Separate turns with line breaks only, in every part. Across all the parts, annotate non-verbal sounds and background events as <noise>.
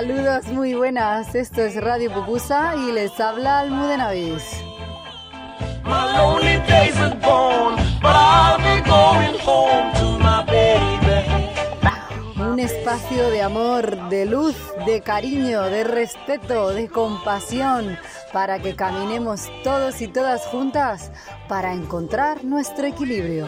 Saludos muy buenas, esto es Radio Pupusa y les habla Almudenavis. Un espacio de amor, de luz, de cariño, de respeto, de compasión, para que caminemos todos y todas juntas para encontrar nuestro equilibrio.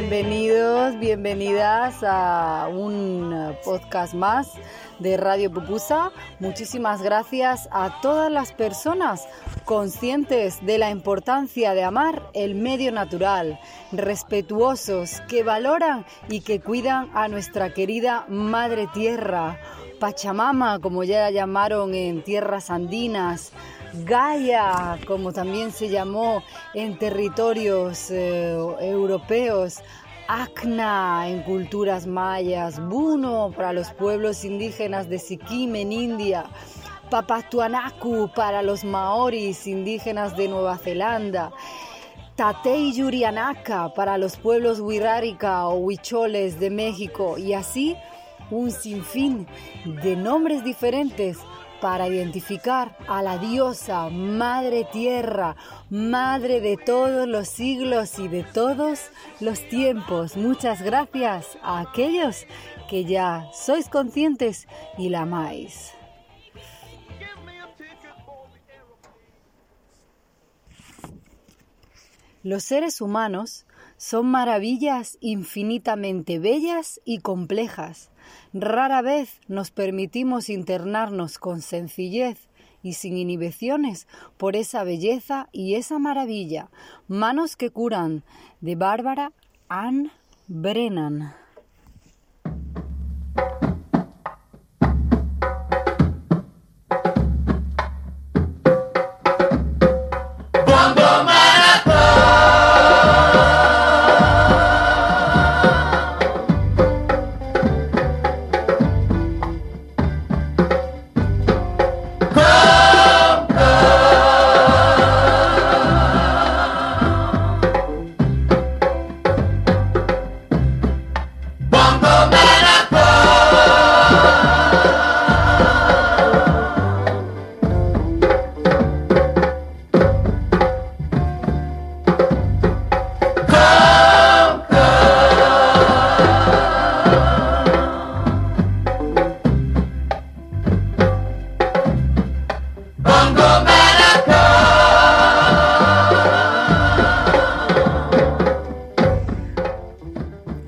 Bienvenidos, bienvenidas a un podcast más de Radio Pupusa. Muchísimas gracias a todas las personas conscientes de la importancia de amar el medio natural, respetuosos, que valoran y que cuidan a nuestra querida Madre Tierra, Pachamama, como ya la llamaron en tierras andinas, Gaia, como también se llamó en territorios eh, europeos, Acna en culturas mayas, Buno para los pueblos indígenas de Sikkim en India, Papatuanaku para los maoris indígenas de Nueva Zelanda, Tatei Yurianaka para los pueblos Wirrárica o Huicholes de México y así un sinfín de nombres diferentes para identificar a la diosa Madre Tierra, Madre de todos los siglos y de todos los tiempos. Muchas gracias a aquellos que ya sois conscientes y la amáis. Los seres humanos son maravillas infinitamente bellas y complejas Rara vez nos permitimos internarnos con sencillez y sin inhibiciones por esa belleza y esa maravilla. Manos que curan de Bárbara Ann Brennan.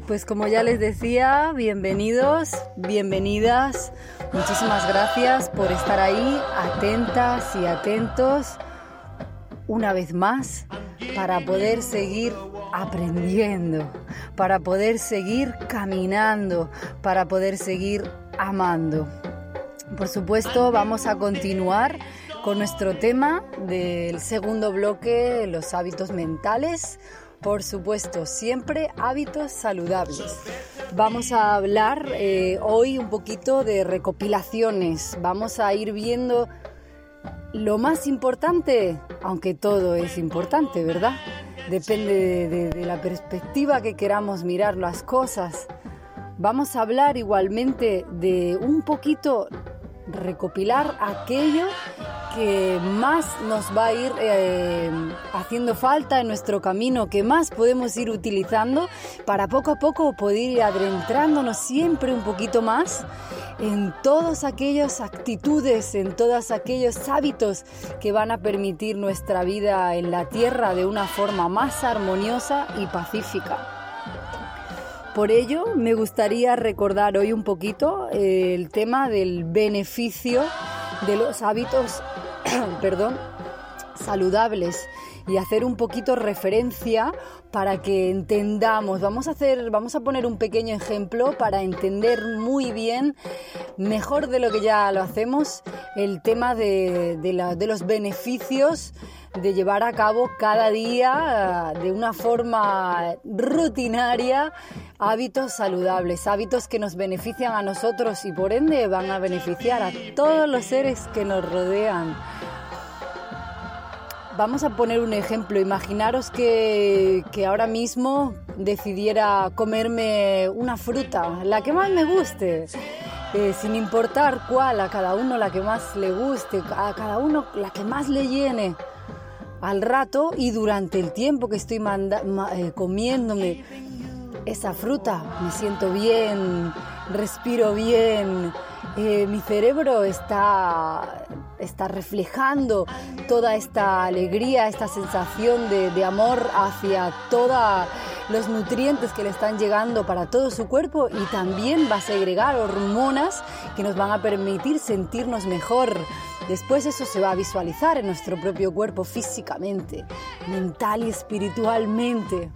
Como ya les decía, bienvenidos, bienvenidas. Muchísimas gracias por estar ahí, atentas y atentos una vez más para poder seguir aprendiendo, para poder seguir caminando, para poder seguir amando. Por supuesto, vamos a continuar con nuestro tema del segundo bloque, los hábitos mentales por supuesto, siempre hábitos saludables. Vamos a hablar eh, hoy un poquito de recopilaciones. Vamos a ir viendo lo más importante, aunque todo es importante, ¿verdad? Depende de, la perspectiva que queramos mirar las cosas. Vamos a hablar igualmente de un poquito recopilar aquello que más nos va a ir eh, haciendo falta en nuestro camino, que más podemos ir utilizando para poco a poco poder ir adentrándonos siempre un poquito más en todas aquellas actitudes, en todos aquellos hábitos que van a permitir nuestra vida en la tierra de una forma más armoniosa y pacífica. Por ello, me gustaría recordar hoy un poquito eh, el tema del beneficio de los hábitos <clears throat> perdón, saludables y hacer un poquito referencia para que entendamos. Vamos a hacer, vamos a poner un pequeño ejemplo para entender muy bien, mejor de lo que ya lo hacemos, el tema de, de los beneficios de llevar a cabo cada día de una forma rutinaria hábitos saludables, hábitos que nos benefician a nosotros y por ende van a beneficiar a todos los seres que nos rodean. Vamos a poner un ejemplo. Imaginaros que, ahora mismo decidiera comerme una fruta, la que más me guste, eh, sin importar cuál, a cada uno la que más le guste, a cada uno la que más le llene. Al rato y durante el tiempo que estoy eh, comiéndome esa fruta, me siento bien, respiro bien, eh, mi cerebro está, está reflejando toda esta alegría, esta sensación de, de amor hacia todos los nutrientes que le están llegando para todo su cuerpo y también va a segregar hormonas que nos van a permitir sentirnos mejor. Después eso se va a visualizar en nuestro propio cuerpo físicamente, mental y espiritualmente.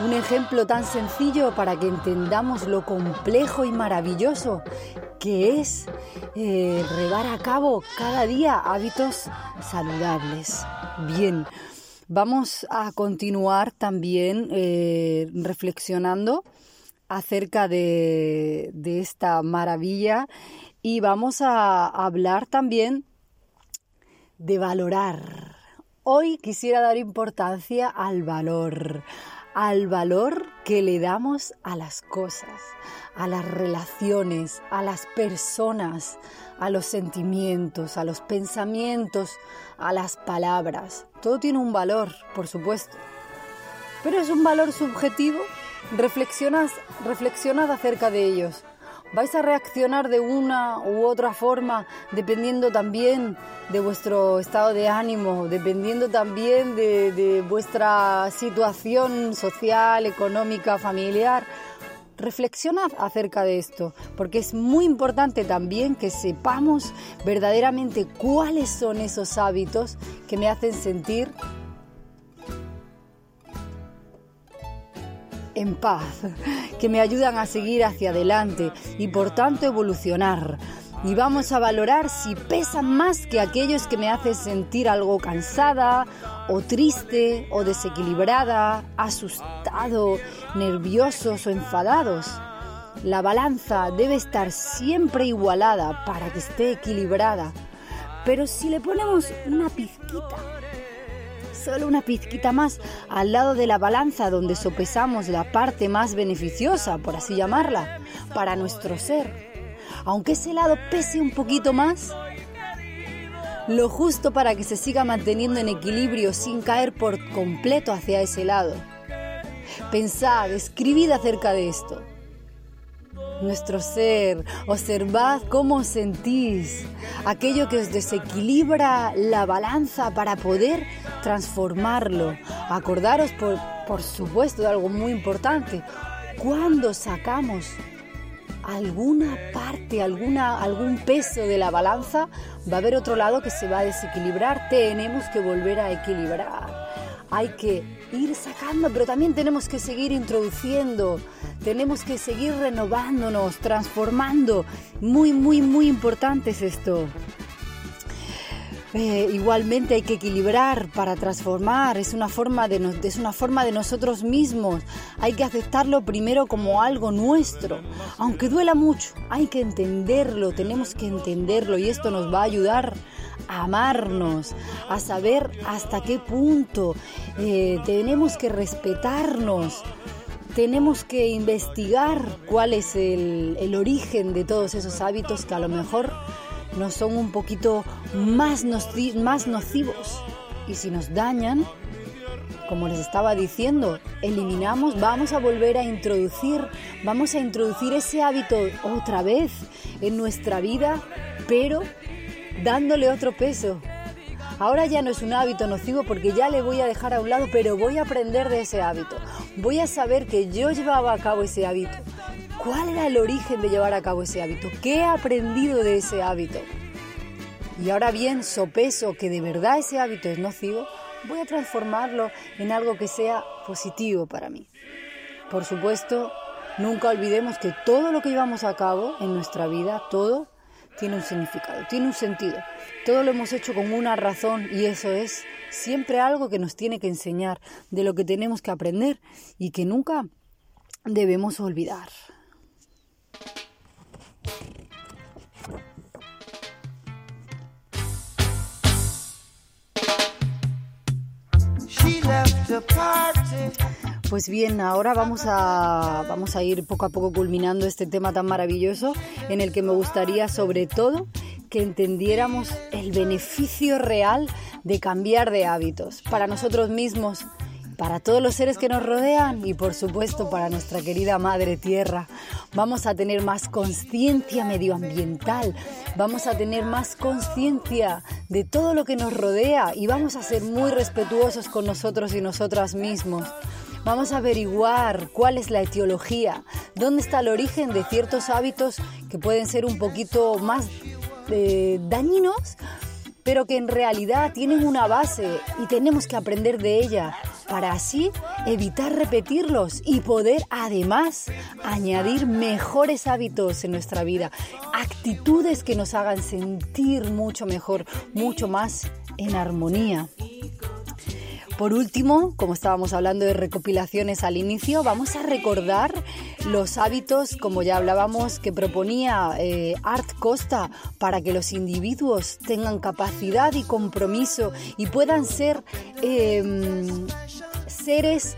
Un ejemplo tan sencillo para que entendamos lo complejo y maravilloso que es eh, a cabo cada día hábitos saludables. Bien, vamos a continuar también eh, reflexionando acerca de esta maravilla y vamos a hablar también de valorar. Hoy quisiera dar importancia al valor al valor que le damos a las cosas, a las relaciones, a las personas, a los sentimientos, a los pensamientos, a las palabras. Todo tiene un valor, por supuesto. Pero es un valor subjetivo. Reflexionad, reflexionad acerca de ellos vais a reaccionar de una u otra forma dependiendo también de vuestro estado de ánimo, dependiendo también de, vuestra situación social, económica, familiar. Reflexionad acerca de esto, porque es muy importante también que sepamos verdaderamente cuáles son esos hábitos que me hacen sentir en paz, que me ayudan a seguir hacia adelante y por tanto evolucionar. Y vamos a valorar si pesan más que aquellos que me hacen sentir algo cansada o triste o desequilibrada, asustado, nerviosos o enfadados. La balanza debe estar siempre igualada para que esté equilibrada. Pero si le ponemos una pizquita solo una pizquita más al lado de la balanza donde sopesamos la parte más beneficiosa, por así llamarla, para nuestro ser. Aunque ese lado pese un poquito más, lo justo para que se siga manteniendo en equilibrio sin caer por completo hacia ese lado. Pensad, escribid acerca de esto nuestro ser, observad cómo sentís, aquello que os desequilibra la balanza para poder transformarlo. Acordaros, por, por supuesto, de algo muy importante, cuando sacamos alguna parte, alguna, algún peso de la balanza, va a haber otro lado que se va a desequilibrar, tenemos que volver a equilibrar hay que ir sacando, pero también tenemos que seguir introduciendo, tenemos que seguir renovándonos, transformando. Muy, muy, muy importante es esto. Eh, igualmente hay que equilibrar para transformar, es una, forma de es una forma de nosotros mismos, hay que aceptarlo primero como algo nuestro, aunque duela mucho, hay que entenderlo, tenemos que entenderlo y esto nos va a ayudar amarnos, a saber hasta qué punto eh, tenemos que respetarnos tenemos que investigar cuál es el, el, origen de todos esos hábitos que a lo mejor nos son un poquito más, más nocivos. Y si nos dañan, como les estaba diciendo, eliminamos, vamos a volver a introducir, vamos a introducir ese hábito otra vez en nuestra vida, pero dándole otro peso. Ahora ya no es un hábito nocivo porque ya le voy a dejar a un lado, pero voy a aprender de ese hábito. Voy a saber que yo llevaba a cabo ese hábito ¿Cuál era el origen de llevar a cabo ese hábito? ¿Qué he aprendido de ese hábito? Y ahora bien, sopeso que de verdad ese hábito es nocivo, voy a transformarlo en algo que sea positivo para mí. Por supuesto, nunca olvidemos que todo lo que llevamos a cabo en nuestra vida, todo tiene un significado, tiene un sentido. Todo lo hemos hecho con una razón y eso es siempre algo que nos tiene que enseñar, de lo que tenemos que aprender y que nunca debemos olvidar. Pues bien, ahora vamos a, vamos a ir poco a poco culminando este tema tan maravilloso en el que me gustaría sobre todo que entendiéramos el beneficio real de cambiar de hábitos para nosotros mismos, para todos los seres que nos rodean y por supuesto para nuestra querida Madre Tierra. Vamos a tener más conciencia medioambiental, vamos a tener más conciencia de todo lo que nos rodea y vamos a ser muy respetuosos con nosotros y nosotras mismos. Vamos a averiguar cuál es la etiología, dónde está el origen de ciertos hábitos que pueden ser un poquito más eh, dañinos, pero que en realidad tienen una base y tenemos que aprender de ella para así evitar repetirlos y poder además añadir mejores hábitos en nuestra vida, actitudes que nos hagan sentir mucho mejor, mucho más en armonía. Por último, como estábamos hablando de recopilaciones al inicio, vamos a recordar los hábitos, como ya hablábamos, que proponía eh, Art Costa para que los individuos tengan capacidad y compromiso y puedan ser em, seres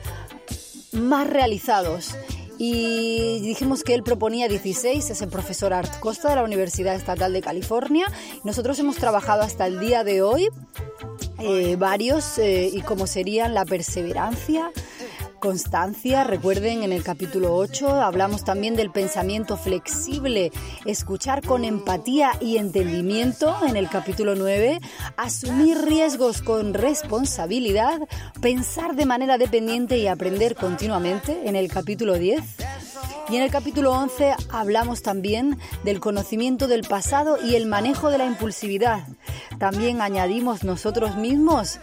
más realizados. Y dijimos que él proponía 16, es el profesor Art Costa de la Universidad Estatal de California. Nosotros hemos trabajado hasta el día de hoy eh, varios eh, y como serían la perseverancia, constancia. Recuerden, en el capítulo 8 hablamos también del pensamiento flexible, escuchar con empatía y entendimiento. En el capítulo 9, asumir riesgos con responsabilidad, pensar de manera dependiente y aprender continuamente. En el capítulo 10, y en el capítulo 11 hablamos también del conocimiento del pasado y el manejo de la impulsividad. También añadimos nosotros mismos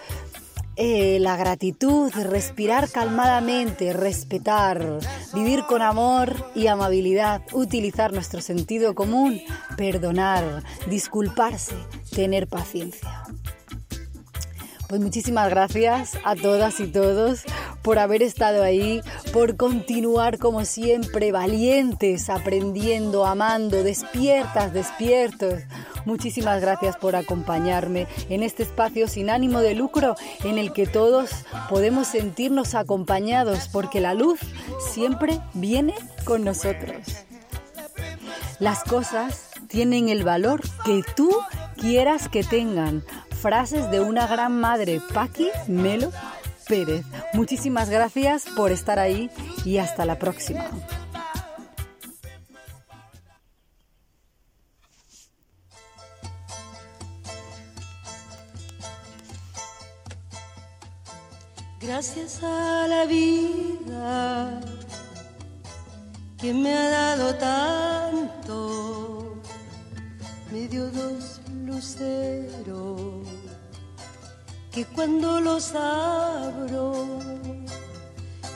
eh, la gratitud, respirar calmadamente, respetar, vivir con amor y amabilidad, utilizar nuestro sentido común, perdonar, disculparse, tener paciencia. Pues muchísimas gracias a todas y todos por haber estado ahí, por continuar como siempre valientes, aprendiendo, amando, despiertas, despiertos. Muchísimas gracias por acompañarme en este espacio sin ánimo de lucro en el que todos podemos sentirnos acompañados porque la luz siempre viene con nosotros. Las cosas tienen el valor que tú quieras que tengan frases de una gran madre, Paqui Melo Pérez. Muchísimas gracias por estar ahí y hasta la próxima.
Gracias a la vida que me ha dado tanto, me dio dos luceros que cuando los abro,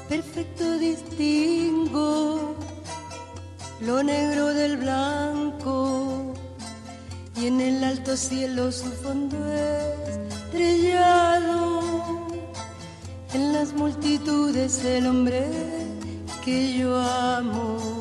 perfecto distingo lo negro del blanco y en el alto cielo su fondo estrellado, en las multitudes el hombre que yo amo.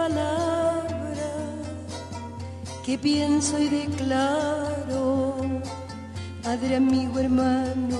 palabras que pienso y declaro, Padre, amigo, hermano